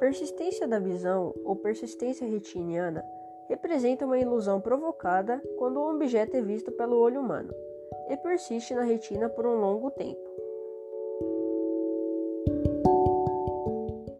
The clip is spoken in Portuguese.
Persistência da visão ou persistência retiniana representa uma ilusão provocada quando o objeto é visto pelo olho humano e persiste na retina por um longo tempo.